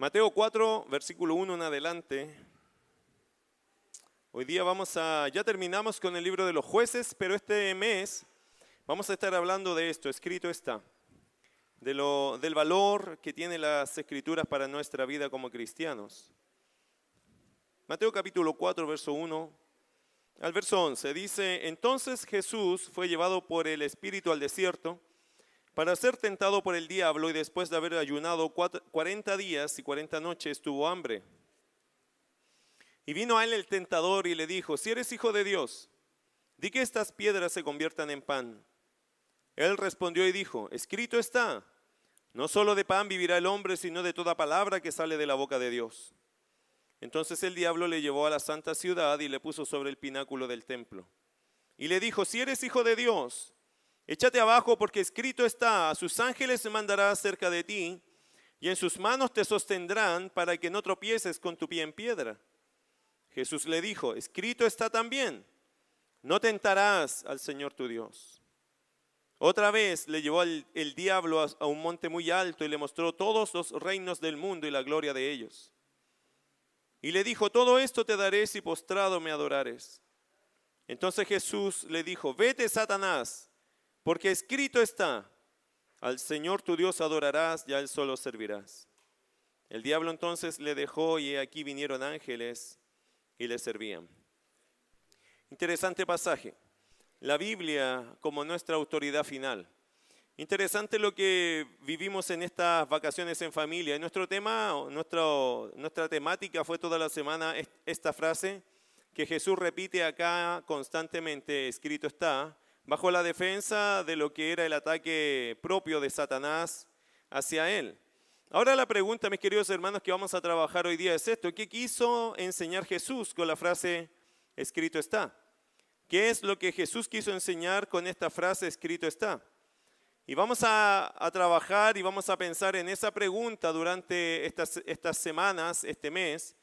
Mateo 4, versículo 1 en adelante. Hoy día vamos a, ya terminamos con el libro de los jueces, pero este mes vamos a estar hablando de esto, escrito está, de lo, del valor que tienen las escrituras para nuestra vida como cristianos. Mateo capítulo 4, verso 1 al verso 11, dice, entonces Jesús fue llevado por el Espíritu al desierto para ser tentado por el diablo y después de haber ayunado 40 días y 40 noches tuvo hambre. Y vino a él el tentador y le dijo, si eres hijo de Dios, di que estas piedras se conviertan en pan. Él respondió y dijo, escrito está, no solo de pan vivirá el hombre, sino de toda palabra que sale de la boca de Dios. Entonces el diablo le llevó a la santa ciudad y le puso sobre el pináculo del templo. Y le dijo, si eres hijo de Dios, Échate abajo porque escrito está, a sus ángeles mandará cerca de ti y en sus manos te sostendrán para que no tropieces con tu pie en piedra. Jesús le dijo, escrito está también, no tentarás al Señor tu Dios. Otra vez le llevó el, el diablo a, a un monte muy alto y le mostró todos los reinos del mundo y la gloria de ellos. Y le dijo, todo esto te daré si postrado me adorares. Entonces Jesús le dijo, vete Satanás porque escrito está, al Señor tu Dios adorarás y Él solo servirás. El diablo entonces le dejó y aquí vinieron ángeles y le servían. Interesante pasaje. La Biblia como nuestra autoridad final. Interesante lo que vivimos en estas vacaciones en familia. Nuestro tema, nuestra temática fue toda la semana esta frase que Jesús repite acá constantemente, escrito está, bajo la defensa de lo que era el ataque propio de Satanás hacia él. Ahora la pregunta, mis queridos hermanos, que vamos a trabajar hoy día es esto. ¿Qué quiso enseñar Jesús con la frase escrito está? ¿Qué es lo que Jesús quiso enseñar con esta frase escrito está? Y vamos a, trabajar y vamos a pensar en esa pregunta durante estas, estas semanas, este mes,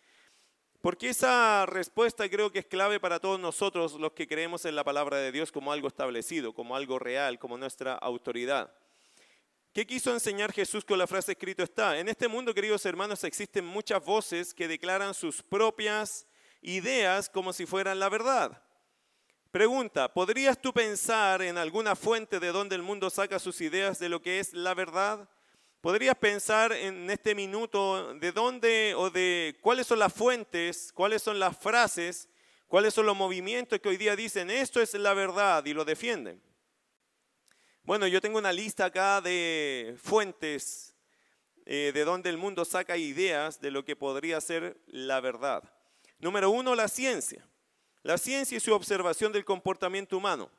porque esa respuesta creo que es clave para todos nosotros los que creemos en la palabra de Dios como algo establecido, como algo real, como nuestra autoridad. ¿Qué quiso enseñar Jesús con la frase escrito está? En este mundo, queridos hermanos, existen muchas voces que declaran sus propias ideas como si fueran la verdad. Pregunta, ¿podrías tú pensar en alguna fuente de donde el mundo saca sus ideas de lo que es la verdad? ¿Podrías pensar en este minuto de dónde o de cuáles son las fuentes, cuáles son las frases, cuáles son los movimientos que hoy día dicen esto es la verdad y lo defienden? Bueno, yo tengo una lista acá de fuentes eh, de donde el mundo saca ideas de lo que podría ser la verdad. Número uno, la ciencia. La ciencia y su observación del comportamiento humano.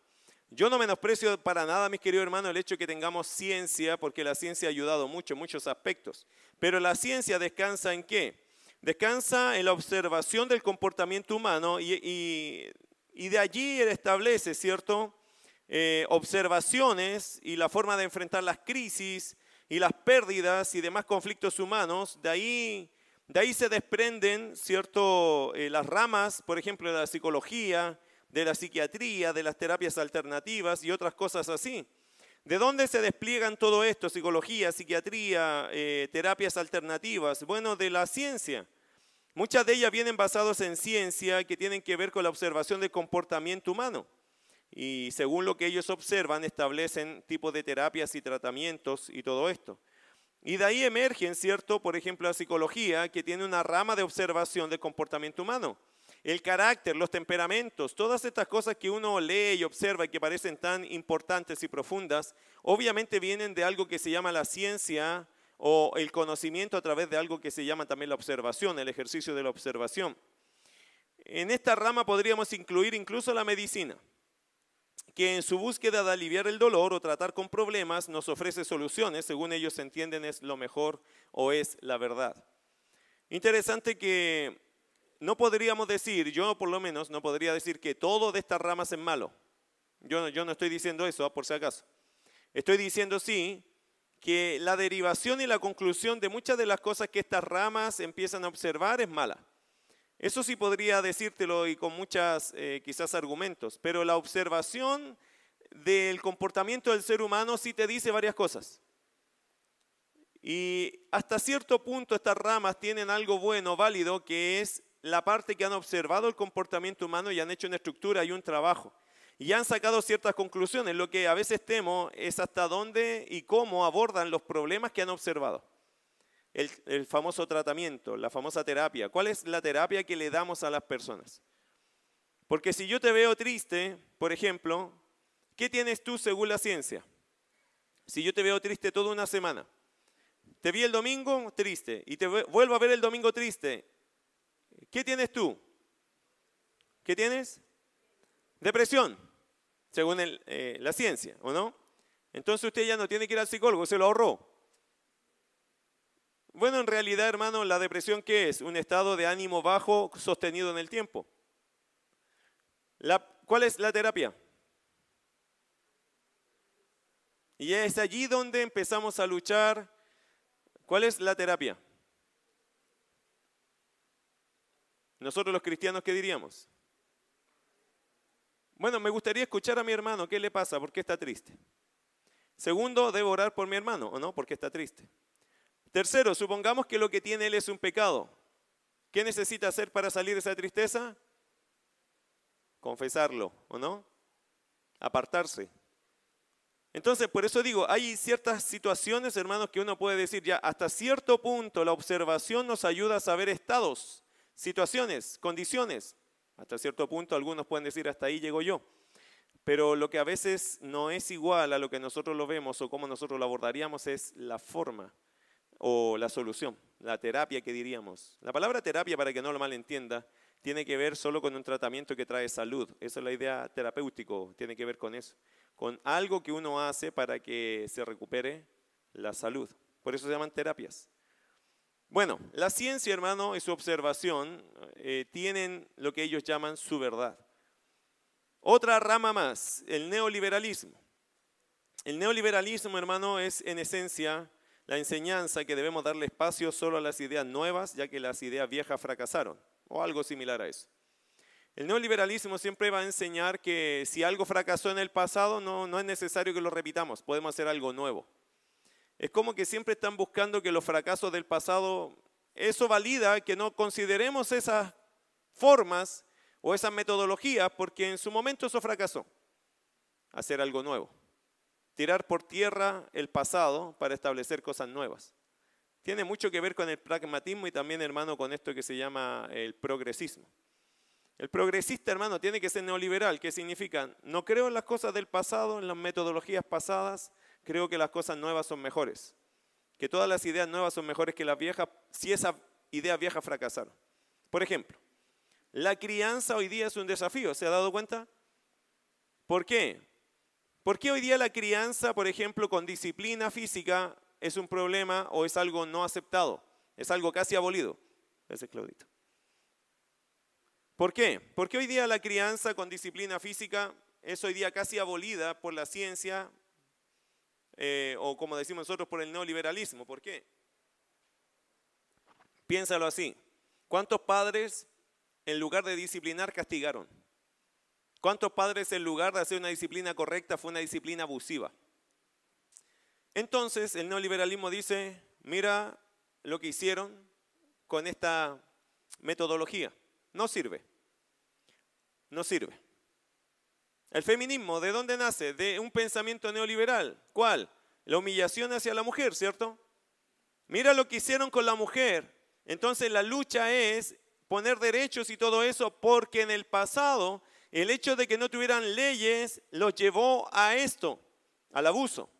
Yo no menosprecio para nada, mis queridos hermanos, el hecho de que tengamos ciencia, porque la ciencia ha ayudado mucho en muchos aspectos. Pero la ciencia descansa en qué? Descansa en la observación del comportamiento humano y, de allí establece, ¿cierto? Eh, observaciones y la forma de enfrentar las crisis y las pérdidas y demás conflictos humanos. De ahí, de ahí se desprenden, ¿cierto? Eh, las ramas, por ejemplo, de la psicología, de la psiquiatría, de las terapias alternativas y otras cosas así. ¿De dónde se despliegan todo esto? Psicología, psiquiatría, eh, terapias alternativas. Bueno, de la ciencia. Muchas de ellas vienen basadas en ciencia que tienen que ver con la observación del comportamiento humano. Y según lo que ellos observan, establecen tipos de terapias y tratamientos y todo esto. Y de ahí emergen, ¿cierto? Por ejemplo, la psicología, que tiene una rama de observación del comportamiento humano el carácter, los temperamentos, todas estas cosas que uno lee y observa y que parecen tan importantes y profundas, obviamente vienen de algo que se llama la ciencia o el conocimiento a través de algo que se llama también la observación, el ejercicio de la observación. En esta rama podríamos incluir incluso la medicina, que en su búsqueda de aliviar el dolor o tratar con problemas nos ofrece soluciones, según ellos entienden es lo mejor o es la verdad. Interesante que no podríamos decir, yo por lo menos no podría decir que todo de estas ramas es malo. Yo, no estoy diciendo eso, por si acaso. Estoy diciendo sí que la derivación y la conclusión de muchas de las cosas que estas ramas empiezan a observar es mala. Eso sí podría decírtelo y con muchas eh, quizás argumentos, pero la observación del comportamiento del ser humano sí te dice varias cosas. Y hasta cierto punto estas ramas tienen algo bueno, válido, que es la parte que han observado el comportamiento humano y han hecho una estructura y un trabajo. Y han sacado ciertas conclusiones. Lo que a veces temo es hasta dónde y cómo abordan los problemas que han observado. El, famoso tratamiento, la famosa terapia. ¿Cuál es la terapia que le damos a las personas? Porque si yo te veo triste, por ejemplo, ¿qué tienes tú según la ciencia? Si yo te veo triste toda una semana, te vi el domingo triste y te vuelvo a ver el domingo triste, ¿qué tienes tú? ¿Qué tienes? Depresión, según eh, la ciencia, ¿o no? Entonces usted ya no tiene que ir al psicólogo, se lo ahorró. Bueno, en realidad, hermano, la depresión, ¿qué es? Un estado de ánimo bajo sostenido en el tiempo. ¿Cuál es la terapia? Y es allí donde empezamos a luchar. ¿Cuál es la terapia? Nosotros los cristianos, ¿qué diríamos? Bueno, me gustaría escuchar a mi hermano, ¿qué le pasa? ¿Por qué está triste? Segundo, debo orar por mi hermano, ¿o no? Porque está triste. Tercero, supongamos que lo que tiene él es un pecado. ¿Qué necesita hacer para salir de esa tristeza? Confesarlo, ¿o no? Apartarse. Entonces, por eso digo, hay ciertas situaciones, hermanos, que uno puede decir ya, hasta cierto punto la observación nos ayuda a saber estados, situaciones, condiciones. Hasta cierto punto algunos pueden decir, hasta ahí llego yo. Pero lo que a veces no es igual a lo que nosotros lo vemos o cómo nosotros lo abordaríamos es la forma o la solución, la terapia que diríamos. La palabra terapia, para que no lo malentienda, tiene que ver solo con un tratamiento que trae salud. Esa es la idea terapéutico, tiene que ver con eso con algo que uno hace para que se recupere la salud. Por eso se llaman terapias. Bueno, la ciencia, hermano, y su observación eh, tienen lo que ellos llaman su verdad. Otra rama más, el neoliberalismo. El neoliberalismo, hermano, es en esencia la enseñanza que debemos darle espacio solo a las ideas nuevas, ya que las ideas viejas fracasaron, o algo similar a eso. El neoliberalismo siempre va a enseñar que si algo fracasó en el pasado, no, no es necesario que lo repitamos, podemos hacer algo nuevo. Es como que siempre están buscando que los fracasos del pasado, eso valida que no consideremos esas formas o esas metodologías porque en su momento eso fracasó. Hacer algo nuevo. Tirar por tierra el pasado para establecer cosas nuevas. Tiene mucho que ver con el pragmatismo y también, hermano, con esto que se llama el progresismo. El progresista, hermano, tiene que ser neoliberal. ¿Qué significa? No creo en las cosas del pasado, en las metodologías pasadas, creo que las cosas nuevas son mejores. Que todas las ideas nuevas son mejores que las viejas si esas ideas viejas fracasaron. Por ejemplo, la crianza hoy día es un desafío, ¿se ha dado cuenta? ¿Por qué? ¿Por qué hoy día la crianza, por ejemplo, con disciplina física es un problema o es algo no aceptado? Es algo casi abolido. Ese es Claudito. ¿Por qué? Porque hoy día la crianza con disciplina física es hoy día casi abolida por la ciencia eh, o como decimos nosotros por el neoliberalismo. ¿Por qué? Piénsalo así. ¿Cuántos padres en lugar de disciplinar castigaron? ¿Cuántos padres en lugar de hacer una disciplina correcta fue una disciplina abusiva? Entonces el neoliberalismo dice, mira lo que hicieron con esta metodología. No sirve. No sirve. El feminismo, ¿de dónde nace? De un pensamiento neoliberal. ¿Cuál? La humillación hacia la mujer, ¿cierto? Mira lo que hicieron con la mujer. Entonces la lucha es poner derechos y todo eso porque en el pasado el hecho de que no tuvieran leyes los llevó a esto, al abuso.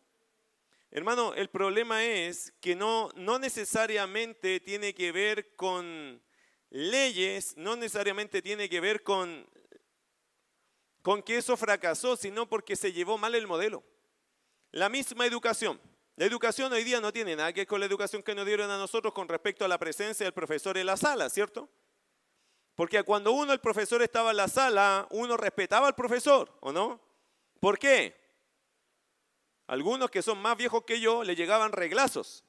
Hermano, el problema es que no, no necesariamente tiene que ver con leyes no necesariamente tiene que ver con, con que eso fracasó, sino porque se llevó mal el modelo. La misma educación. La educación hoy día no tiene nada que ver con la educación que nos dieron a nosotros con respecto a la presencia del profesor en la sala, ¿cierto? Porque cuando uno, el profesor estaba en la sala, uno respetaba al profesor, ¿o no? ¿Por qué? Algunos que son más viejos que yo le llegaban reglazos.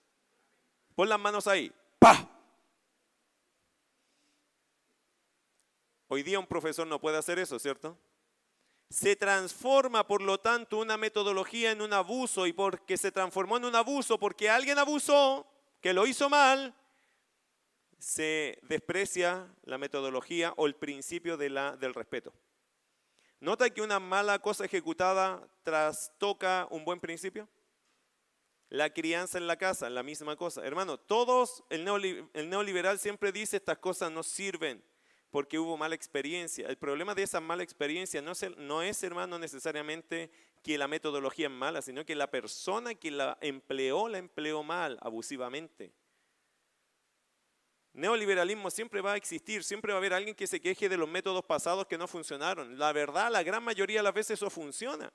Pon las manos ahí. ¡Pah! Hoy día un profesor no puede hacer eso, ¿cierto? Se transforma, por lo tanto, una metodología en un abuso y porque se transformó en un abuso, porque alguien abusó, que lo hizo mal, se desprecia la metodología o el principio del respeto. ¿Nota que una mala cosa ejecutada trastoca un buen principio? La crianza en la casa, la misma cosa. Hermano, todos, el, neoliberal siempre dice estas cosas no sirven porque hubo mala experiencia. El problema de esa mala experiencia no es, no hermano, necesariamente que la metodología es mala, sino que la persona que la empleó, la empleó mal, abusivamente. Neoliberalismo siempre va a existir, siempre va a haber alguien que se queje de los métodos pasados que no funcionaron. La verdad, la gran mayoría de las veces eso funciona.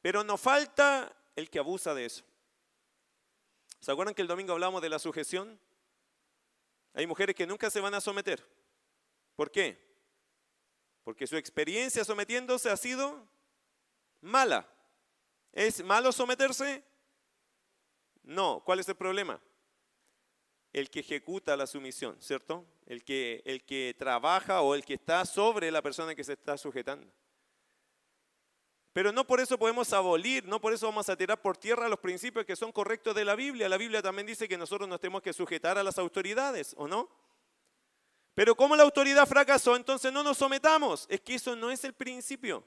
Pero nos falta el que abusa de eso. ¿Se acuerdan que el domingo hablamos de la sujeción? Hay mujeres que nunca se van a someter. ¿Por qué? Porque su experiencia sometiéndose ha sido mala. ¿Es malo someterse? No. ¿Cuál es el problema? El que ejecuta la sumisión, ¿cierto? El que, el que trabaja o el que está sobre la persona que se está sujetando. Pero no por eso podemos abolir, no por eso vamos a tirar por tierra los principios que son correctos de la Biblia. La Biblia también dice que nosotros nos tenemos que sujetar a las autoridades, ¿o no? Pero como la autoridad fracasó, entonces no nos sometamos. Es que eso no es el principio.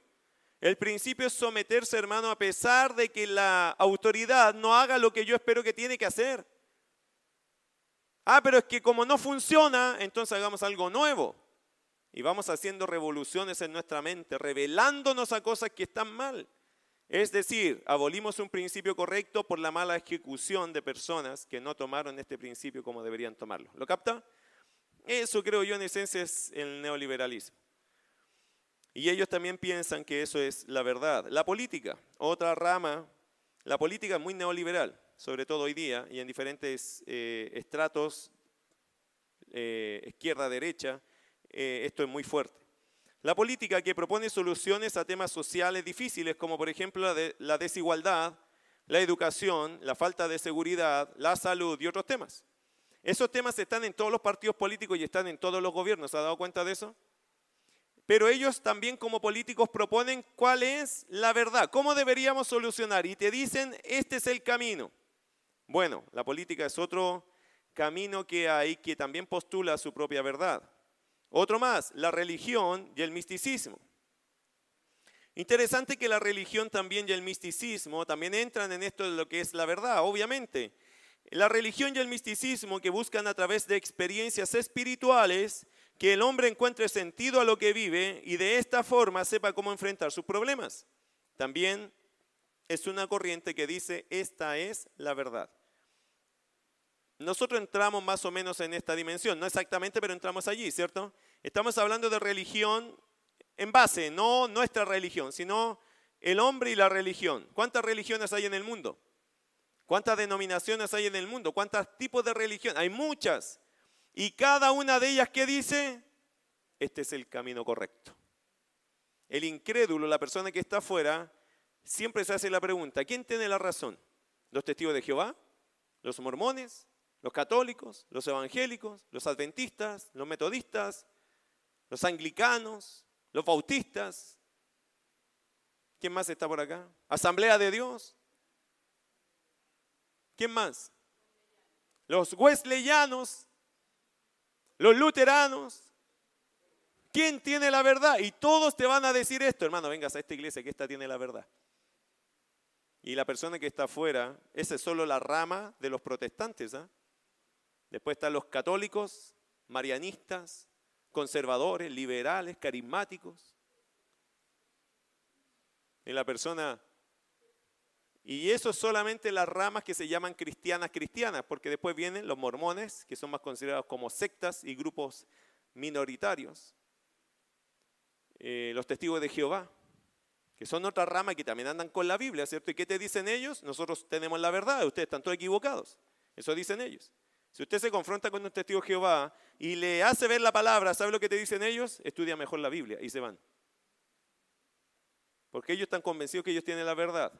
El principio es someterse, hermano, a pesar de que la autoridad no haga lo que yo espero que tiene que hacer. Ah, pero es que como no funciona, entonces hagamos algo nuevo. Y vamos haciendo revoluciones en nuestra mente, revelándonos a cosas que están mal. Es decir, abolimos un principio correcto por la mala ejecución de personas que no tomaron este principio como deberían tomarlo. ¿Lo capta? Eso creo yo en esencia es el neoliberalismo. Y ellos también piensan que eso es la verdad. La política, otra rama, la política es muy neoliberal, sobre todo hoy día, y en diferentes eh, estratos, eh, izquierda-derecha, eh, esto es muy fuerte. La política que propone soluciones a temas sociales difíciles, como por ejemplo la, desigualdad, la educación, la falta de seguridad, la salud y otros temas. Esos temas están en todos los partidos políticos y están en todos los gobiernos. ¿Se ha dado cuenta de eso? Pero ellos también como políticos proponen cuál es la verdad, cómo deberíamos solucionar. Y te dicen, este es el camino. Bueno, la política es otro camino que hay que también postula su propia verdad. Otro más, la religión y el misticismo. Interesante que la religión también y el misticismo también entran en esto de lo que es la verdad, obviamente. La religión y el misticismo que buscan a través de experiencias espirituales que el hombre encuentre sentido a lo que vive y de esta forma sepa cómo enfrentar sus problemas. También es una corriente que dice, esta es la verdad. Nosotros entramos más o menos en esta dimensión, no exactamente, pero entramos allí, ¿cierto? Estamos hablando de religión en base, no nuestra religión, sino el hombre y la religión. ¿Cuántas religiones hay en el mundo? ¿Cuántas denominaciones hay en el mundo? ¿Cuántos tipos de religión? Hay muchas. Y cada una de ellas, ¿qué dice? Este es el camino correcto. El incrédulo, la persona que está afuera, siempre se hace la pregunta, ¿quién tiene la razón? ¿Los testigos de Jehová? ¿Los mormones? los católicos, los evangélicos, los adventistas, los metodistas, los anglicanos, los bautistas. ¿Quién más está por acá? Asamblea de Dios. ¿Quién más? Los wesleyanos, los luteranos. ¿Quién tiene la verdad? Y todos te van a decir esto, hermano, vengas a esta iglesia que esta tiene la verdad. Y la persona que está afuera, esa es solo la rama de los protestantes. ¿ah? Después están los católicos, marianistas, conservadores, liberales, carismáticos. En la persona. Y eso es solamente las ramas que se llaman cristianas cristianas, porque después vienen los mormones, que son más considerados como sectas y grupos minoritarios. Eh, los testigos de Jehová, que son otra rama que también andan con la Biblia, ¿cierto? ¿Y qué te dicen ellos? Nosotros tenemos la verdad, ustedes están todos equivocados. Eso dicen ellos. Si usted se confronta con un testigo de Jehová y le hace ver la palabra, ¿sabe lo que te dicen ellos? Estudia mejor la Biblia y se van. Porque ellos están convencidos que ellos tienen la verdad.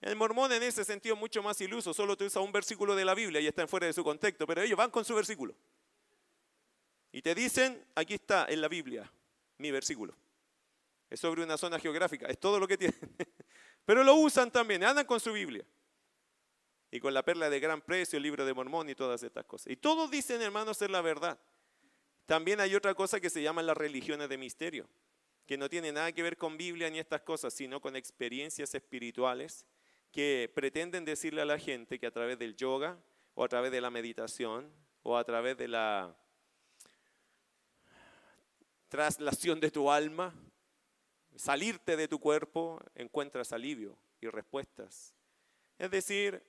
El mormón en ese sentido es mucho más iluso, solo te usa un versículo de la Biblia y están fuera de su contexto, pero ellos van con su versículo. Y te dicen, aquí está en la Biblia mi versículo. Es sobre una zona geográfica, es todo lo que tienen. Pero lo usan también, andan con su Biblia. Y con la perla de gran precio, el libro de Mormón y todas estas cosas. Y todos dicen, hermanos, ser la verdad. También hay otra cosa que se llama las religiones de misterio, que no tiene nada que ver con Biblia ni estas cosas, sino con experiencias espirituales que pretenden decirle a la gente que a través del yoga o a través de la meditación o a través de la traslación de tu alma, salirte de tu cuerpo, encuentras alivio y respuestas. Es decir,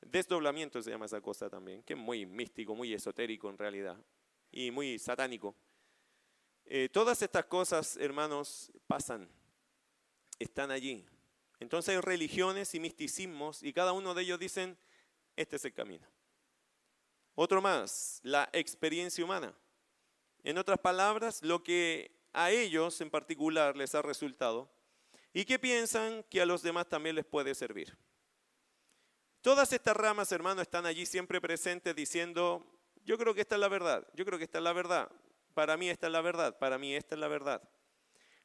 desdoblamiento se llama esa cosa también, que es muy místico, muy esotérico en realidad y muy satánico. Eh, todas estas cosas, hermanos, pasan, están allí. Entonces hay religiones y misticismos y cada uno de ellos dicen, este es el camino. Otro más, la experiencia humana. En otras palabras, lo que a ellos en particular les ha resultado y que piensan que a los demás también les puede servir. Todas estas ramas, hermanos, están allí siempre presentes diciendo, yo creo que esta es la verdad, yo creo que esta es la verdad, para mí esta es la verdad, para mí esta es la verdad.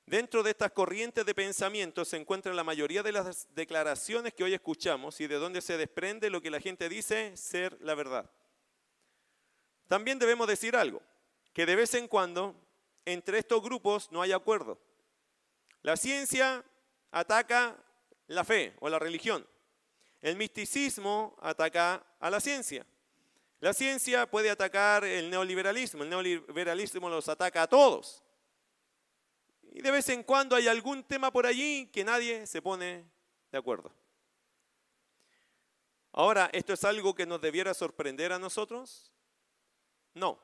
Dentro de estas corrientes de pensamiento se encuentran la mayoría de las declaraciones que hoy escuchamos y de donde se desprende lo que la gente dice ser la verdad. También debemos decir algo, que de vez en cuando entre estos grupos no hay acuerdo. La ciencia ataca la fe o la religión. El misticismo ataca a la ciencia. La ciencia puede atacar el neoliberalismo, el neoliberalismo los ataca a todos. Y de vez en cuando hay algún tema por allí que nadie se pone de acuerdo. Ahora, ¿esto es algo que nos debiera sorprender a nosotros? No.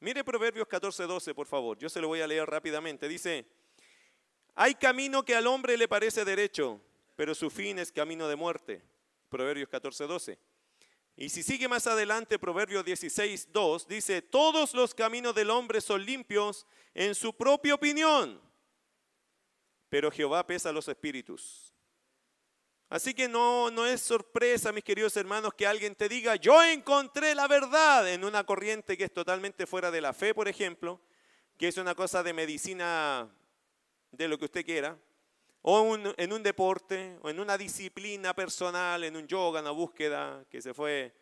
Mire Proverbios 14:12, por favor. Yo se lo voy a leer rápidamente. Dice, hay camino que al hombre le parece derecho, pero su fin es camino de muerte. Proverbios 14:12. Y si sigue más adelante, Proverbio 16, 2, dice, todos los caminos del hombre son limpios en su propia opinión, pero Jehová pesa los espíritus. Así que no, no es sorpresa, mis queridos hermanos, que alguien te diga, yo encontré la verdad en una corriente que es totalmente fuera de la fe, por ejemplo, que es una cosa de medicina, de lo que usted quiera, o en un deporte, o en una disciplina personal, en un yoga, una búsqueda, que se fue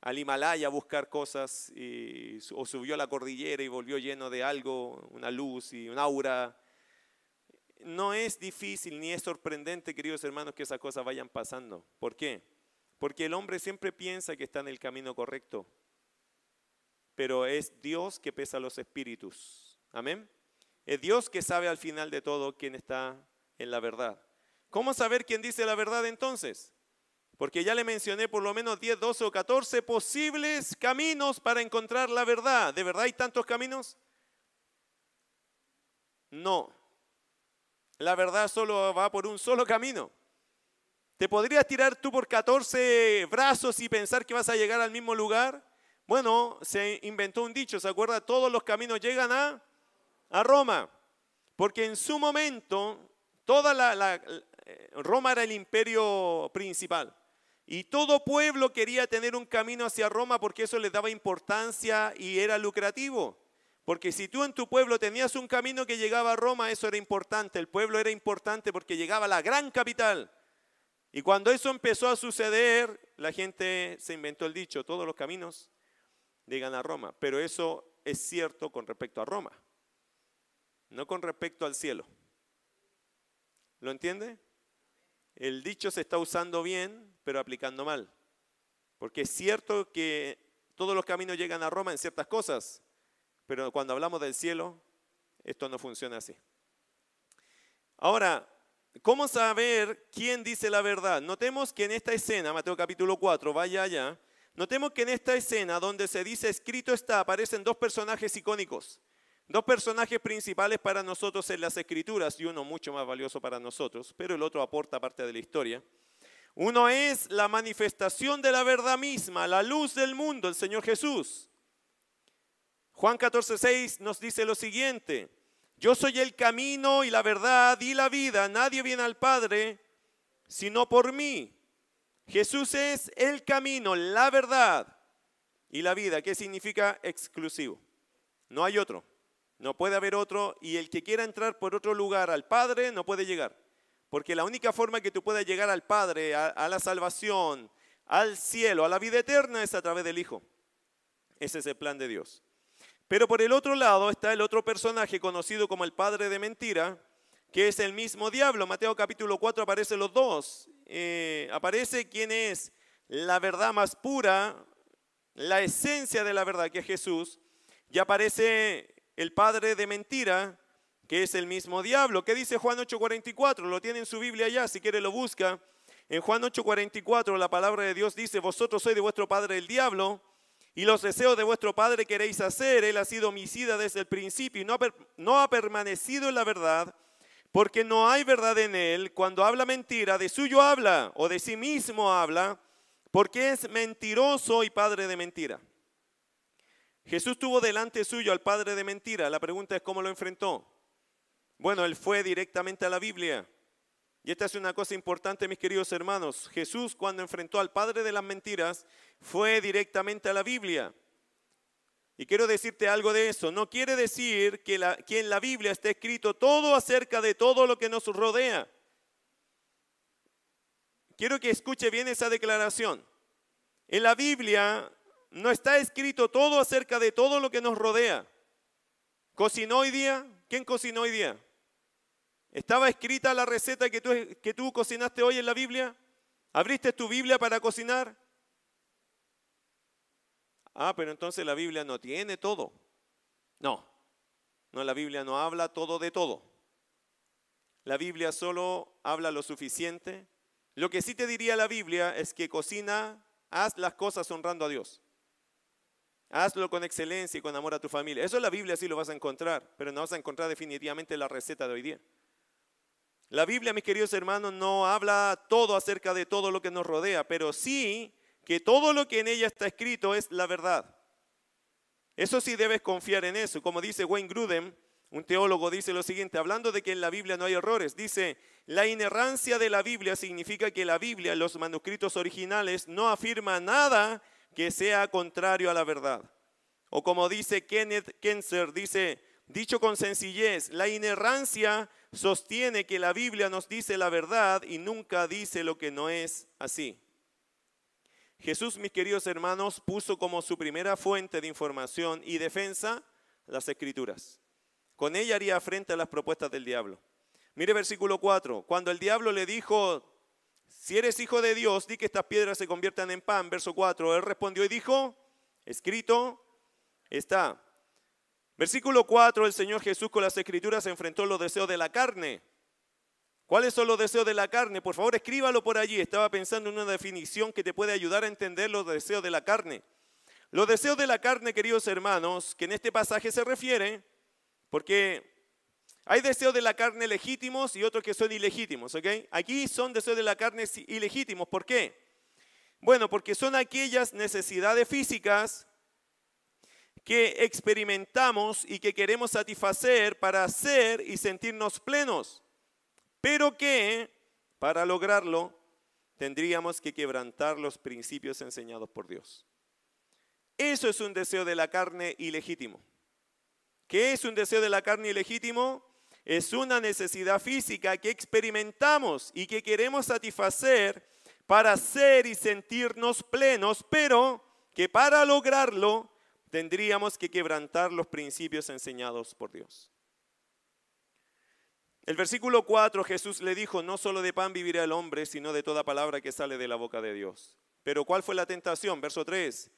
al Himalaya a buscar cosas, y, o subió a la cordillera y volvió lleno de algo, una luz y un aura. No es difícil ni es sorprendente, queridos hermanos, que esas cosas vayan pasando. ¿Por qué? Porque el hombre siempre piensa que está en el camino correcto, pero es Dios que pesa los espíritus. Amén. Es Dios que sabe al final de todo quién está en la verdad. ¿Cómo saber quién dice la verdad entonces? Porque ya le mencioné por lo menos 10, 12 o 14 posibles caminos para encontrar la verdad. ¿De verdad hay tantos caminos? No. La verdad solo va por un solo camino. ¿Te podrías tirar tú por 14 brazos y pensar que vas a llegar al mismo lugar? Bueno, se inventó un dicho, ¿se acuerda? Todos los caminos llegan a, a Roma. Porque en su momento Toda la, eh, Roma era el imperio principal. Y todo pueblo quería tener un camino hacia Roma porque eso les daba importancia y era lucrativo. Porque si tú en tu pueblo tenías un camino que llegaba a Roma, eso era importante. El pueblo era importante porque llegaba a la gran capital. Y cuando eso empezó a suceder, la gente se inventó el dicho, todos los caminos llegan a Roma. Pero eso es cierto con respecto a Roma, no con respecto al cielo. ¿Lo entiende? El dicho se está usando bien, pero aplicando mal. Porque es cierto que todos los caminos llegan a Roma en ciertas cosas, pero cuando hablamos del cielo, esto no funciona así. Ahora, ¿cómo saber quién dice la verdad? Notemos que en esta escena, Mateo capítulo 4, vaya allá, notemos que en esta escena donde se dice escrito está, aparecen dos personajes icónicos. Dos personajes principales para nosotros en las escrituras y uno mucho más valioso para nosotros, pero el otro aporta parte de la historia. Uno es la manifestación de la verdad misma, la luz del mundo, el Señor Jesús. Juan 14:6 nos dice lo siguiente: Yo soy el camino y la verdad y la vida. Nadie viene al Padre sino por mí. Jesús es el camino, la verdad y la vida. ¿Qué significa exclusivo? No hay otro. No puede haber otro y el que quiera entrar por otro lugar al Padre no puede llegar. Porque la única forma que tú puedas llegar al Padre, a, la salvación, al cielo, a la vida eterna es a través del Hijo. Ese es el plan de Dios. Pero por el otro lado está el otro personaje conocido como el padre de mentira, que es el mismo diablo. Mateo capítulo 4 aparecen los dos. Eh, aparece quien es la verdad más pura, la esencia de la verdad, que es Jesús. Y aparece el padre de mentira, que es el mismo diablo. ¿Qué dice Juan 8:44? Lo tiene en su Biblia allá, si quiere lo busca. En Juan 8:44 la palabra de Dios dice, vosotros sois de vuestro padre el diablo y los deseos de vuestro padre queréis hacer. Él ha sido homicida desde el principio y no no ha permanecido en la verdad, porque no hay verdad en él. Cuando habla mentira, de suyo habla o de sí mismo habla, porque es mentiroso y padre de mentira. Jesús tuvo delante suyo al padre de mentira. La pregunta es cómo lo enfrentó. Bueno, él fue directamente a la Biblia. Y esta es una cosa importante, mis queridos hermanos. Jesús cuando enfrentó al padre de las mentiras fue directamente a la Biblia. Y quiero decirte algo de eso. No quiere decir que, en la Biblia está escrito todo acerca de todo lo que nos rodea. Quiero que escuche bien esa declaración. En la Biblia no está escrito todo acerca de todo lo que nos rodea. ¿Cocinó hoy día? ¿Quién cocinó hoy día? ¿Estaba escrita la receta que tú, que tú cocinaste hoy en la Biblia? ¿Abriste tu Biblia para cocinar? Ah, pero entonces la Biblia no tiene todo. No, no, la Biblia no habla todo de todo. La Biblia solo habla lo suficiente. Lo que sí te diría la Biblia es que cocina, haz las cosas honrando a Dios. Hazlo con excelencia y con amor a tu familia. Eso en la Biblia sí lo vas a encontrar, pero no vas a encontrar definitivamente la receta de hoy día. La Biblia, mis queridos hermanos, no habla todo acerca de todo lo que nos rodea, pero sí que todo lo que en ella está escrito es la verdad. Eso sí debes confiar en eso. Como dice Wayne Grudem, un teólogo dice lo siguiente, hablando de que en la Biblia no hay errores, dice, la inerrancia de la Biblia significa que la Biblia, los manuscritos originales, no afirma nada que sea contrario a la verdad. O como dice Kenneth Kenser, dice, dicho con sencillez, la inerrancia sostiene que la Biblia nos dice la verdad y nunca dice lo que no es así. Jesús, mis queridos hermanos, puso como su primera fuente de información y defensa las escrituras. Con ella haría frente a las propuestas del diablo. Mire versículo 4. Cuando el diablo le dijo, si eres hijo de Dios, di que estas piedras se conviertan en pan. Verso 4. Él respondió y dijo, escrito está. Versículo 4, el Señor Jesús con las escrituras enfrentó los deseos de la carne. ¿Cuáles son los deseos de la carne? Por favor, escríbalo por allí. Estaba pensando en una definición que te puede ayudar a entender los deseos de la carne. Los deseos de la carne, queridos hermanos, que en este pasaje se refiere, porque hay deseos de la carne legítimos y otros que son ilegítimos, ¿ok? Aquí son deseos de la carne ilegítimos. ¿Por qué? Bueno, porque son aquellas necesidades físicas que experimentamos y que queremos satisfacer para ser y sentirnos plenos, pero que para lograrlo tendríamos que quebrantar los principios enseñados por Dios. Eso es un deseo de la carne ilegítimo. ¿Qué es un deseo de la carne ilegítimo? Es una necesidad física que experimentamos y que queremos satisfacer para ser y sentirnos plenos, pero que para lograrlo tendríamos que quebrantar los principios enseñados por Dios. El versículo 4 Jesús le dijo, no solo de pan vivirá el hombre, sino de toda palabra que sale de la boca de Dios. Pero ¿cuál fue la tentación? Verso 3.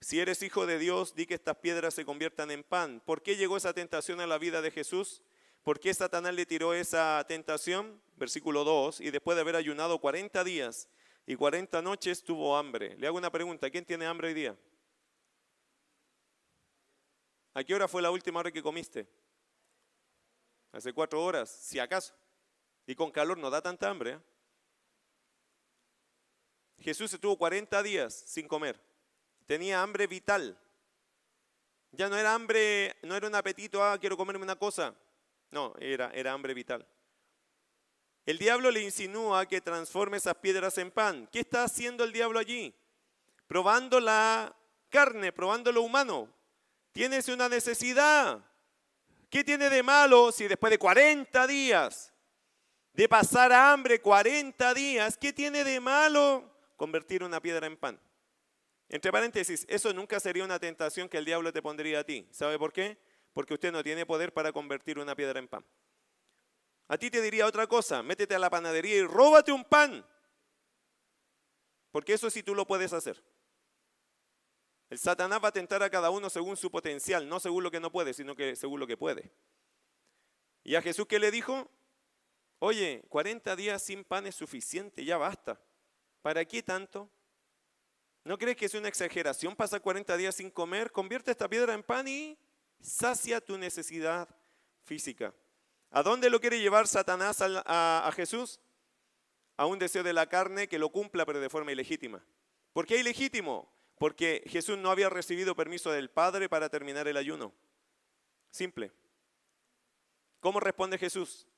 Si eres hijo de Dios, di que estas piedras se conviertan en pan. ¿Por qué llegó esa tentación a la vida de Jesús? ¿Por qué Satanás le tiró esa tentación? Versículo 2. Y después de haber ayunado 40 días y 40 noches tuvo hambre. Le hago una pregunta. ¿Quién tiene hambre hoy día? ¿A qué hora fue la última hora que comiste? Hace cuatro horas, si acaso. Y con calor no da tanta hambre. ¿eh? Jesús estuvo 40 días sin comer. Tenía hambre vital. Ya no era hambre, no era un apetito, ah, quiero comerme una cosa. No, era, era hambre vital. El diablo le insinúa que transforme esas piedras en pan. ¿Qué está haciendo el diablo allí? Probando la carne, probando lo humano. Tienes una necesidad. ¿Qué tiene de malo si después de 40 días, de pasar hambre 40 días, qué tiene de malo convertir una piedra en pan? Entre paréntesis, eso nunca sería una tentación que el diablo te pondría a ti. ¿Sabe por qué? Porque usted no tiene poder para convertir una piedra en pan. A ti te diría otra cosa, métete a la panadería y róbate un pan. Porque eso sí tú lo puedes hacer. El Satanás va a tentar a cada uno según su potencial, no según lo que no puede, sino que según lo que puede. Y a Jesús que le dijo, oye, 40 días sin pan es suficiente, ya basta. ¿Para qué tanto? ¿No crees que es una exageración pasar 40 días sin comer? Convierte esta piedra en pan y sacia tu necesidad física. ¿A dónde lo quiere llevar Satanás a, Jesús? A un deseo de la carne que lo cumpla, pero de forma ilegítima. ¿Por qué ilegítimo? Porque Jesús no había recibido permiso del Padre para terminar el ayuno. Simple. ¿Cómo responde Jesús?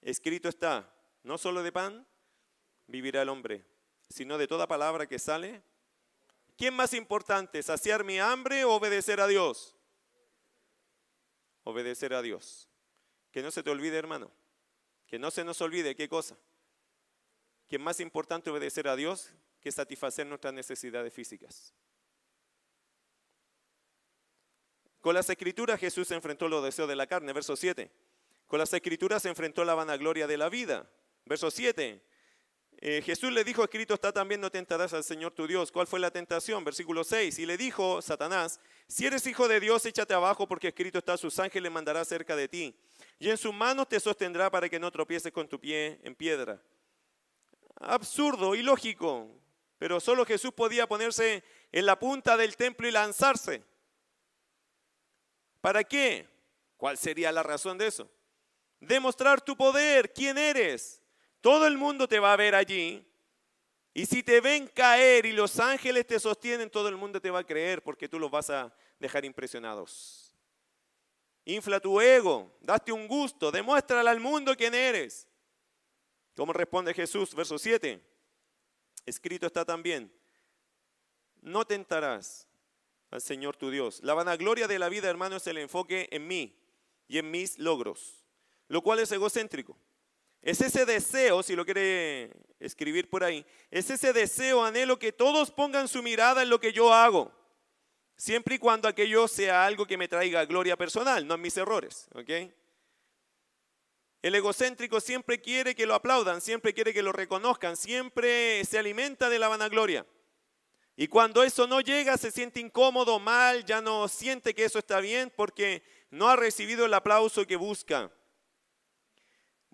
Escrito está, no solo de pan vivirá el hombre, sino de toda palabra que sale. ¿Quién más importante, saciar mi hambre o obedecer a Dios? Obedecer a Dios. Que no se te olvide, hermano. Que no se nos olvide qué cosa. Que más importante obedecer a Dios que satisfacer nuestras necesidades físicas. Con las escrituras Jesús enfrentó los deseos de la carne, verso 7. Con las escrituras se enfrentó la vanagloria de la vida, verso 7. Eh, Jesús le dijo, escrito está también, no tentarás al Señor tu Dios. ¿Cuál fue la tentación? Versículo 6. Y le dijo Satanás, si eres hijo de Dios, échate abajo porque escrito está, sus ángeles mandará cerca de ti. Y en sus manos te sostendrá para que no tropieces con tu pie en piedra. Absurdo, ilógico. Pero solo Jesús podía ponerse en la punta del templo y lanzarse. ¿Para qué? ¿Cuál sería la razón de eso? Demostrar tu poder, quién eres. Todo el mundo te va a ver allí. Y si te ven caer y los ángeles te sostienen, todo el mundo te va a creer porque tú los vas a dejar impresionados. Infla tu ego, date un gusto, demuéstrale al mundo quién eres. ¿Cómo responde Jesús? Verso 7. Escrito está también, no tentarás al Señor tu Dios. La vanagloria de la vida, hermano, es el enfoque en mí y en mis logros, lo cual es egocéntrico. Es ese deseo, si lo quiere escribir por ahí, es ese deseo, anhelo que todos pongan su mirada en lo que yo hago, siempre y cuando aquello sea algo que me traiga gloria personal, no en mis errores. ¿ok? El egocéntrico siempre quiere que lo aplaudan, siempre quiere que lo reconozcan, siempre se alimenta de la vanagloria. Y cuando eso no llega, se siente incómodo, mal, ya no siente que eso está bien porque no ha recibido el aplauso que busca.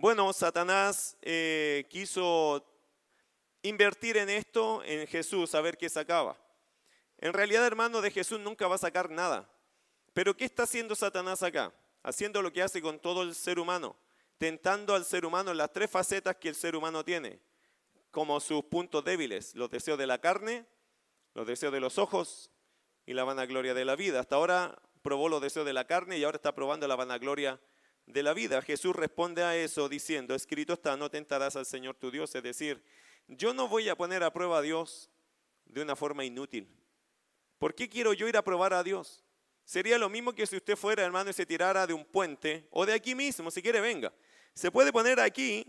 Bueno, Satanás eh, quiso invertir en esto, en Jesús, a ver qué sacaba. En realidad, hermano, de Jesús nunca va a sacar nada. Pero ¿qué está haciendo Satanás acá? Haciendo lo que hace con todo el ser humano tentando al ser humano en las tres facetas que el ser humano tiene, como sus puntos débiles, los deseos de la carne, los deseos de los ojos y la vanagloria de la vida. Hasta ahora probó los deseos de la carne y ahora está probando la vanagloria de la vida. Jesús responde a eso diciendo, escrito está, no tentarás al Señor tu Dios. Es decir, yo no voy a poner a prueba a Dios de una forma inútil. ¿Por qué quiero yo ir a probar a Dios? Sería lo mismo que si usted fuera, hermano, y se tirara de un puente o de aquí mismo, si quiere, venga se puede poner aquí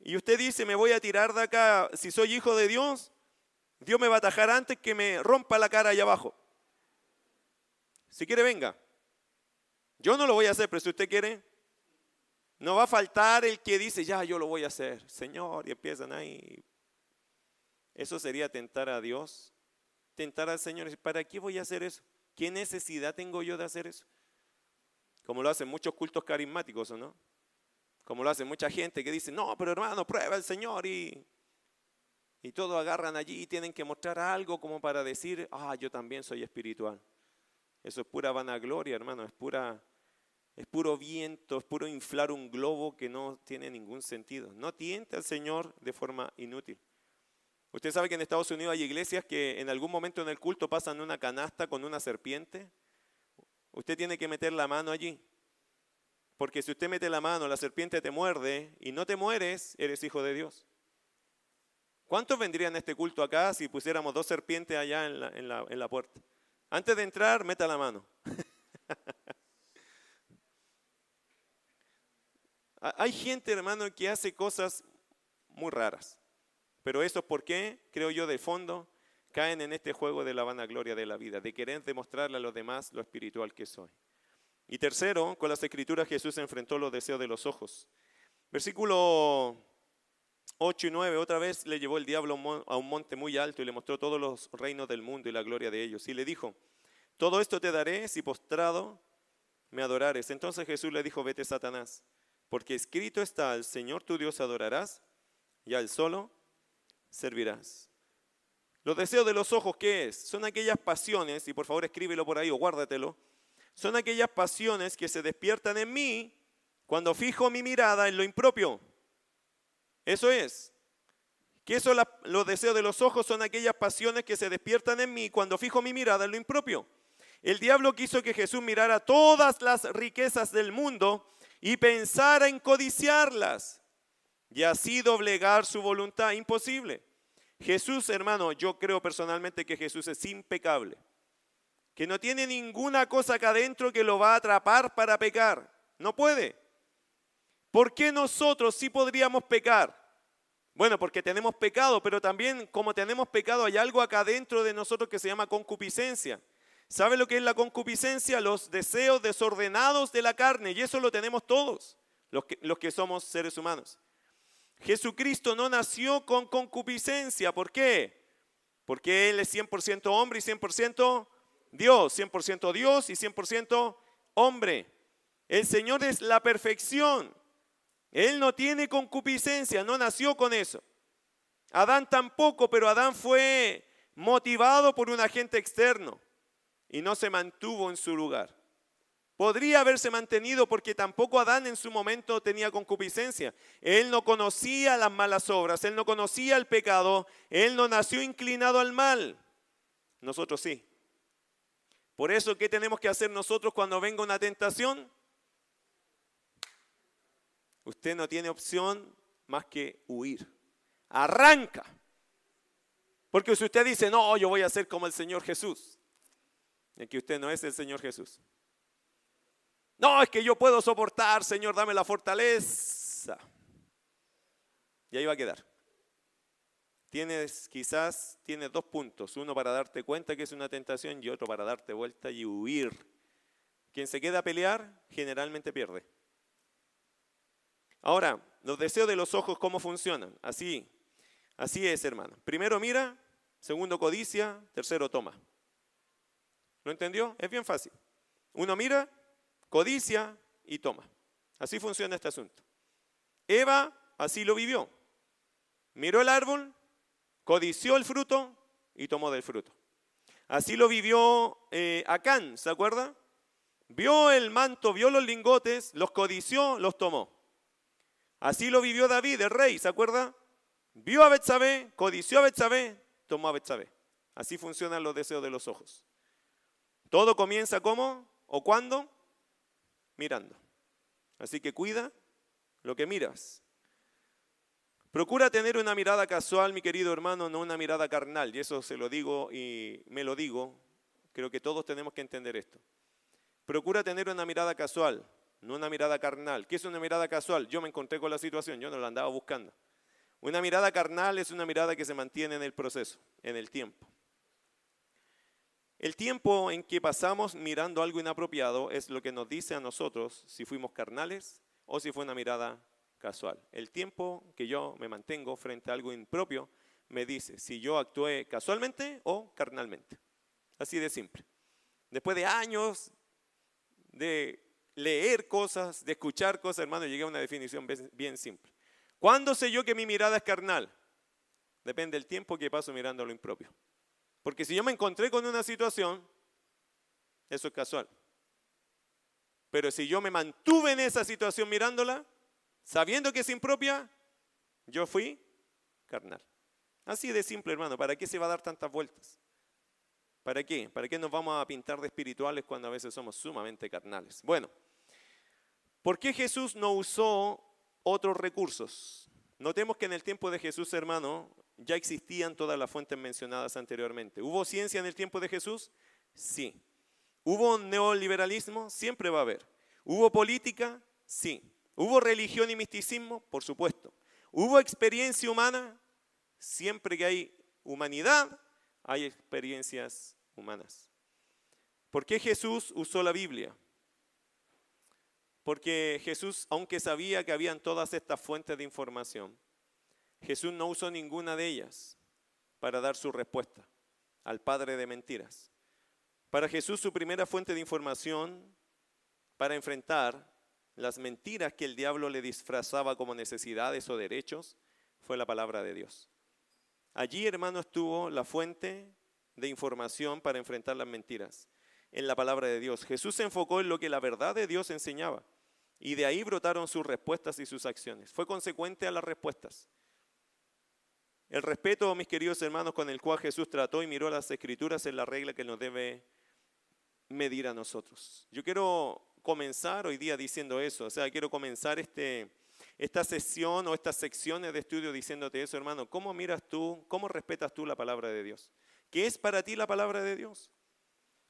y usted dice, me voy a tirar de acá, si soy hijo de Dios, Dios me va a atajar antes que me rompa la cara allá abajo. Si quiere, venga. Yo no lo voy a hacer, pero si usted quiere, no va a faltar el que dice, ya, yo lo voy a hacer, Señor, y empiezan ahí. Eso sería tentar a Dios, tentar al Señor. ¿Para qué voy a hacer eso? ¿Qué necesidad tengo yo de hacer eso? Como lo hacen muchos cultos carismáticos, ¿o no? como lo hace mucha gente que dice, no, pero hermano, prueba el Señor y, y todos agarran allí y tienen que mostrar algo como para decir, ah, yo también soy espiritual. Eso es pura vanagloria, hermano, es pura, es puro viento, es puro inflar un globo que no tiene ningún sentido. No tiente al Señor de forma inútil. Usted sabe que en Estados Unidos hay iglesias que en algún momento en el culto pasan una canasta con una serpiente. Usted tiene que meter la mano allí. Porque si usted mete la mano, la serpiente te muerde y no te mueres, eres hijo de Dios. ¿Cuántos vendrían a este culto acá si pusiéramos dos serpientes allá en la, puerta? Antes de entrar, meta la mano. Hay gente, hermano, que hace cosas muy raras. Pero eso es por qué, creo yo, de fondo, caen en este juego de la vanagloria de la vida, de querer demostrarle a los demás lo espiritual que soy. Y tercero, con las escrituras Jesús enfrentó los deseos de los ojos. Versículo 8 y 9, otra vez le llevó el diablo a un monte muy alto y le mostró todos los reinos del mundo y la gloria de ellos. Y le dijo, todo esto te daré si postrado me adorares. Entonces Jesús le dijo, vete Satanás, porque escrito está, al Señor tu Dios adorarás y al solo servirás. Los deseos de los ojos, ¿qué es? Son aquellas pasiones, y por favor escríbelo por ahí o guárdatelo, son aquellas pasiones que se despiertan en mí cuando fijo mi mirada en lo impropio. Eso es. Que eso, los deseos de los ojos son aquellas pasiones que se despiertan en mí cuando fijo mi mirada en lo impropio. El diablo quiso que Jesús mirara todas las riquezas del mundo y pensara en codiciarlas y así doblegar su voluntad. Imposible. Jesús, hermano, yo creo personalmente que Jesús es impecable, que no tiene ninguna cosa acá adentro que lo va a atrapar para pecar. No puede. ¿Por qué nosotros sí podríamos pecar? Bueno, porque tenemos pecado, pero también como tenemos pecado hay algo acá dentro de nosotros que se llama concupiscencia. ¿Sabe lo que es la concupiscencia? Los deseos desordenados de la carne, y eso lo tenemos todos, los que, los que somos seres humanos. Jesucristo no nació con concupiscencia. ¿Por qué? Porque Él es 100% hombre y 100% Dios. 100% Dios y 100% hombre. El Señor es la perfección. Él no tiene concupiscencia, no nació con eso. Adán tampoco, pero Adán fue motivado por un agente externo y no se mantuvo en su lugar. Podría haberse mantenido porque tampoco Adán en su momento tenía concupiscencia. Él no conocía las malas obras, él no conocía el pecado, él no nació inclinado al mal. Nosotros sí. Por eso, ¿qué tenemos que hacer nosotros cuando venga una tentación? Usted no tiene opción más que huir. Arranca. Porque si usted dice, no, yo voy a ser como el Señor Jesús, es que usted no es el Señor Jesús. No, es que yo puedo soportar, Señor, dame la fortaleza. Y ahí va a quedar. Tienes, quizás tienes dos puntos, uno para darte cuenta que es una tentación y otro para darte vuelta y huir. Quien se queda a pelear generalmente pierde. Ahora, los deseos de los ojos, ¿cómo funcionan? Así, así es, hermano. Primero mira, segundo codicia, tercero toma. ¿Lo entendió? Es bien fácil. Uno mira, codicia y toma. Así funciona este asunto. Eva así lo vivió. Miró el árbol, codició el fruto y tomó del fruto. Así lo vivió eh, Acán, ¿se acuerda? Vio el manto, vio los lingotes, los codició, los tomó. Así lo vivió David, el rey, ¿se acuerda? Vio a Betsabé, codició a Betsabé, tomó a Betsabé. Así funcionan los deseos de los ojos. Todo comienza como o cuándo? mirando. Así que cuida lo que miras. Procura tener una mirada casual, mi querido hermano, no una mirada carnal. Y eso se lo digo y me lo digo. Creo que todos tenemos que entender esto. Procura tener una mirada casual, no una mirada carnal. ¿Qué es una mirada casual? Yo me encontré con la situación, yo no la andaba buscando. Una mirada carnal es una mirada que se mantiene en el proceso, en el tiempo. El tiempo en que pasamos mirando algo inapropiado es lo que nos dice a nosotros si fuimos carnales o si fue una mirada casual. El tiempo que yo me mantengo frente a algo impropio me dice si yo actué casualmente o carnalmente. Así de simple. Después de años de leer cosas, de escuchar cosas, hermano, llegué a una definición bien simple. ¿Cuándo sé yo que mi mirada es carnal? Depende del tiempo que paso mirando lo impropio. Porque si yo me encontré con una situación, eso es casual. Pero si yo me mantuve en esa situación mirándola, sabiendo que es impropia, yo fui carnal. Así de simple, hermano. ¿Para qué se va a dar tantas vueltas? ¿Para qué? ¿Para qué nos vamos a pintar de espirituales cuando a veces somos sumamente carnales? Bueno, ¿por qué Jesús no usó otros recursos? Notemos que en el tiempo de Jesús, hermano, ya existían todas las fuentes mencionadas anteriormente. ¿Hubo ciencia en el tiempo de Jesús? Sí. ¿Hubo neoliberalismo? Siempre va a haber. ¿Hubo política? Sí. ¿Hubo religión y misticismo? Por supuesto. ¿Hubo experiencia humana? Siempre que hay humanidad, hay experiencias humanas. ¿Por qué Jesús usó la Biblia? Porque Jesús, aunque sabía que habían todas estas fuentes de información, Jesús no usó ninguna de ellas para dar su respuesta al padre de mentiras. Para Jesús su primera fuente de información para enfrentar las mentiras que el diablo le disfrazaba como necesidades o derechos fue la palabra de Dios. Allí, hermano, estuvo la fuente de información para enfrentar las mentiras, en la palabra de Dios. Jesús se enfocó en lo que la verdad de Dios enseñaba y de ahí brotaron sus respuestas y sus acciones. Fue consecuente a las respuestas. El respeto, mis queridos hermanos, con el cual Jesús trató y miró las escrituras es la regla que nos debe medir a nosotros. Yo quiero comenzar hoy día diciendo eso, o sea, quiero comenzar este, esta sesión o estas secciones de estudio diciéndote eso, hermano. ¿Cómo miras tú, cómo respetas tú la palabra de Dios? ¿Qué es para ti la palabra de Dios?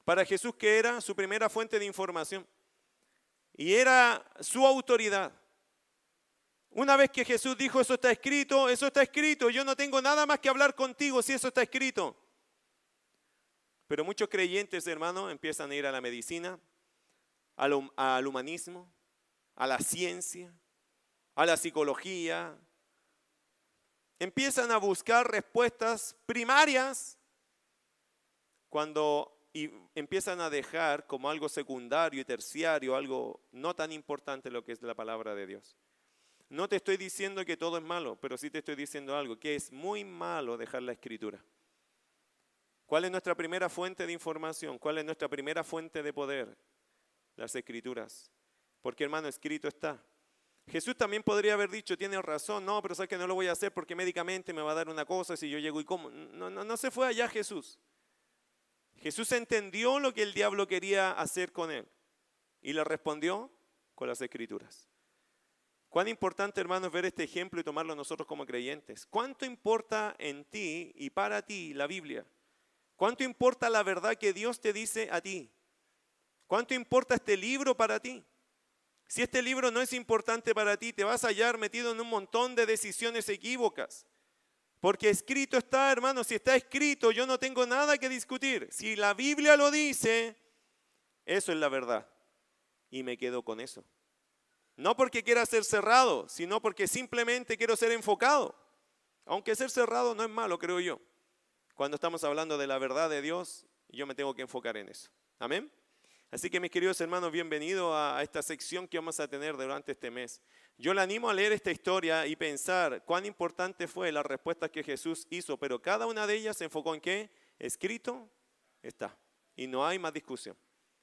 Para Jesús, que era su primera fuente de información y era su autoridad. Una vez que Jesús dijo, eso está escrito, eso está escrito, yo no tengo nada más que hablar contigo si eso está escrito. Pero muchos creyentes, hermanos, empiezan a ir a la medicina, al, al humanismo, a la ciencia, a la psicología. Empiezan a buscar respuestas primarias cuando y empiezan a dejar como algo secundario y terciario, algo no tan importante lo que es la palabra de Dios. No te estoy diciendo que todo es malo, pero sí te estoy diciendo algo, que es muy malo dejar la escritura. ¿Cuál es nuestra primera fuente de información? ¿Cuál es nuestra primera fuente de poder? Las escrituras. Porque hermano, escrito está. Jesús también podría haber dicho, tiene razón, no, pero sabes que no lo voy a hacer porque médicamente me va a dar una cosa si yo llego y como. No, no, no se fue allá Jesús. Jesús entendió lo que el diablo quería hacer con él y le respondió con las escrituras. Cuán importante, hermanos, ver este ejemplo y tomarlo nosotros como creyentes. ¿Cuánto importa en ti y para ti la Biblia? ¿Cuánto importa la verdad que Dios te dice a ti? ¿Cuánto importa este libro para ti? Si este libro no es importante para ti, te vas a hallar metido en un montón de decisiones equívocas. Porque escrito está, hermano, si está escrito, yo no tengo nada que discutir. Si la Biblia lo dice, eso es la verdad. Y me quedo con eso. No porque quiera ser cerrado, sino porque simplemente quiero ser enfocado. Aunque ser cerrado no es malo, creo yo. Cuando estamos hablando de la verdad de Dios, yo me tengo que enfocar en eso. Amén. Así que mis queridos hermanos, bienvenidos a esta sección que vamos a tener durante este mes. Yo le animo a leer esta historia y pensar cuán importante fue la respuesta que Jesús hizo, pero cada una de ellas se enfocó en qué? Escrito está. Y no hay más discusión.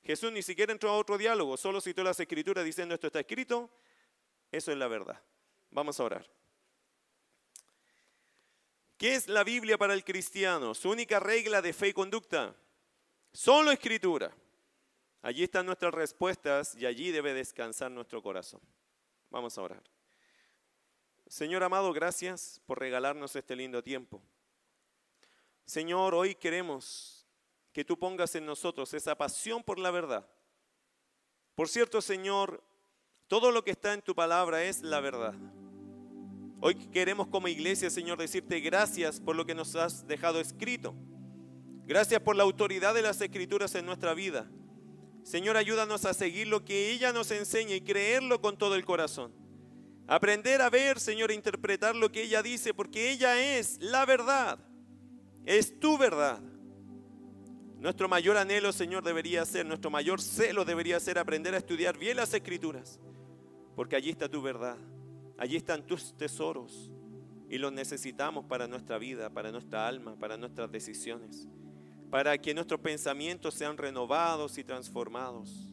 Jesús ni siquiera entró a otro diálogo, solo citó las escrituras diciendo esto está escrito. Eso es la verdad. Vamos a orar. ¿Qué es la Biblia para el cristiano? Su única regla de fe y conducta. Solo escritura. Allí están nuestras respuestas y allí debe descansar nuestro corazón. Vamos a orar. Señor amado, gracias por regalarnos este lindo tiempo. Señor, hoy queremos que tú pongas en nosotros esa pasión por la verdad. Por cierto, Señor, todo lo que está en tu palabra es la verdad. Hoy queremos como iglesia, Señor, decirte gracias por lo que nos has dejado escrito. Gracias por la autoridad de las escrituras en nuestra vida. Señor, ayúdanos a seguir lo que ella nos enseña y creerlo con todo el corazón. Aprender a ver, Señor, e interpretar lo que ella dice, porque ella es la verdad. Es tu verdad. Nuestro mayor anhelo, Señor, debería ser, nuestro mayor celo debería ser aprender a estudiar bien las escrituras, porque allí está tu verdad, allí están tus tesoros y los necesitamos para nuestra vida, para nuestra alma, para nuestras decisiones para que nuestros pensamientos sean renovados y transformados.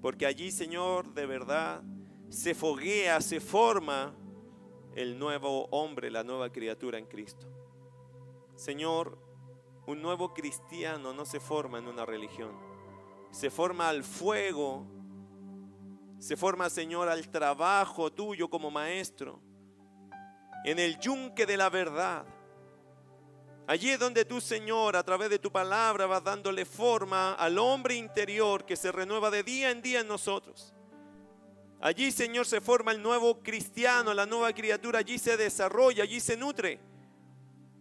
Porque allí, Señor, de verdad, se foguea, se forma el nuevo hombre, la nueva criatura en Cristo. Señor, un nuevo cristiano no se forma en una religión, se forma al fuego, se forma, Señor, al trabajo tuyo como maestro, en el yunque de la verdad Allí es donde tú, Señor, a través de tu palabra vas dándole forma al hombre interior que se renueva de día en día en nosotros. Allí, Señor, se forma el nuevo cristiano, la nueva criatura, allí se desarrolla, allí se nutre.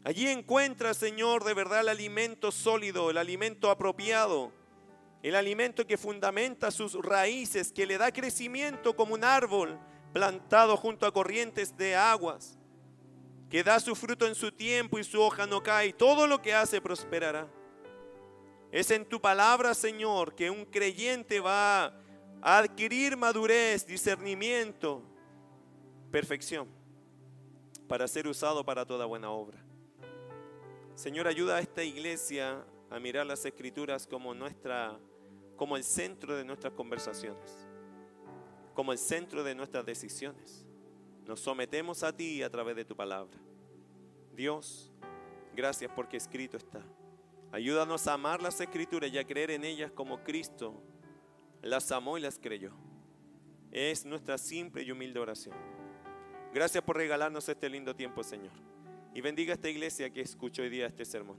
Allí encuentra, Señor, de verdad el alimento sólido, el alimento apropiado, el alimento que fundamenta sus raíces, que le da crecimiento como un árbol plantado junto a corrientes de aguas, que da su fruto en su tiempo y su hoja no cae, todo lo que hace prosperará. Es en tu palabra, Señor, que un creyente va a adquirir madurez, discernimiento, perfección, para ser usado para toda buena obra. Señor, ayuda a esta iglesia a mirar las escrituras como nuestra como el centro de nuestras conversaciones, como el centro de nuestras decisiones. Nos sometemos a ti a través de tu palabra. Dios, gracias porque escrito está. Ayúdanos a amar las escrituras y a creer en ellas como Cristo las amó y las creyó. Es nuestra simple y humilde oración. Gracias por regalarnos este lindo tiempo, Señor. Y bendiga a esta iglesia que escucha hoy día este sermón.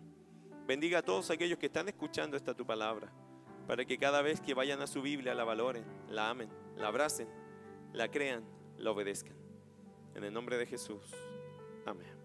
Bendiga a todos aquellos que están escuchando esta tu palabra, para que cada vez que vayan a su Biblia la valoren, la amen, la abracen, la crean, la obedezcan. En el nombre de Jesús. Amén.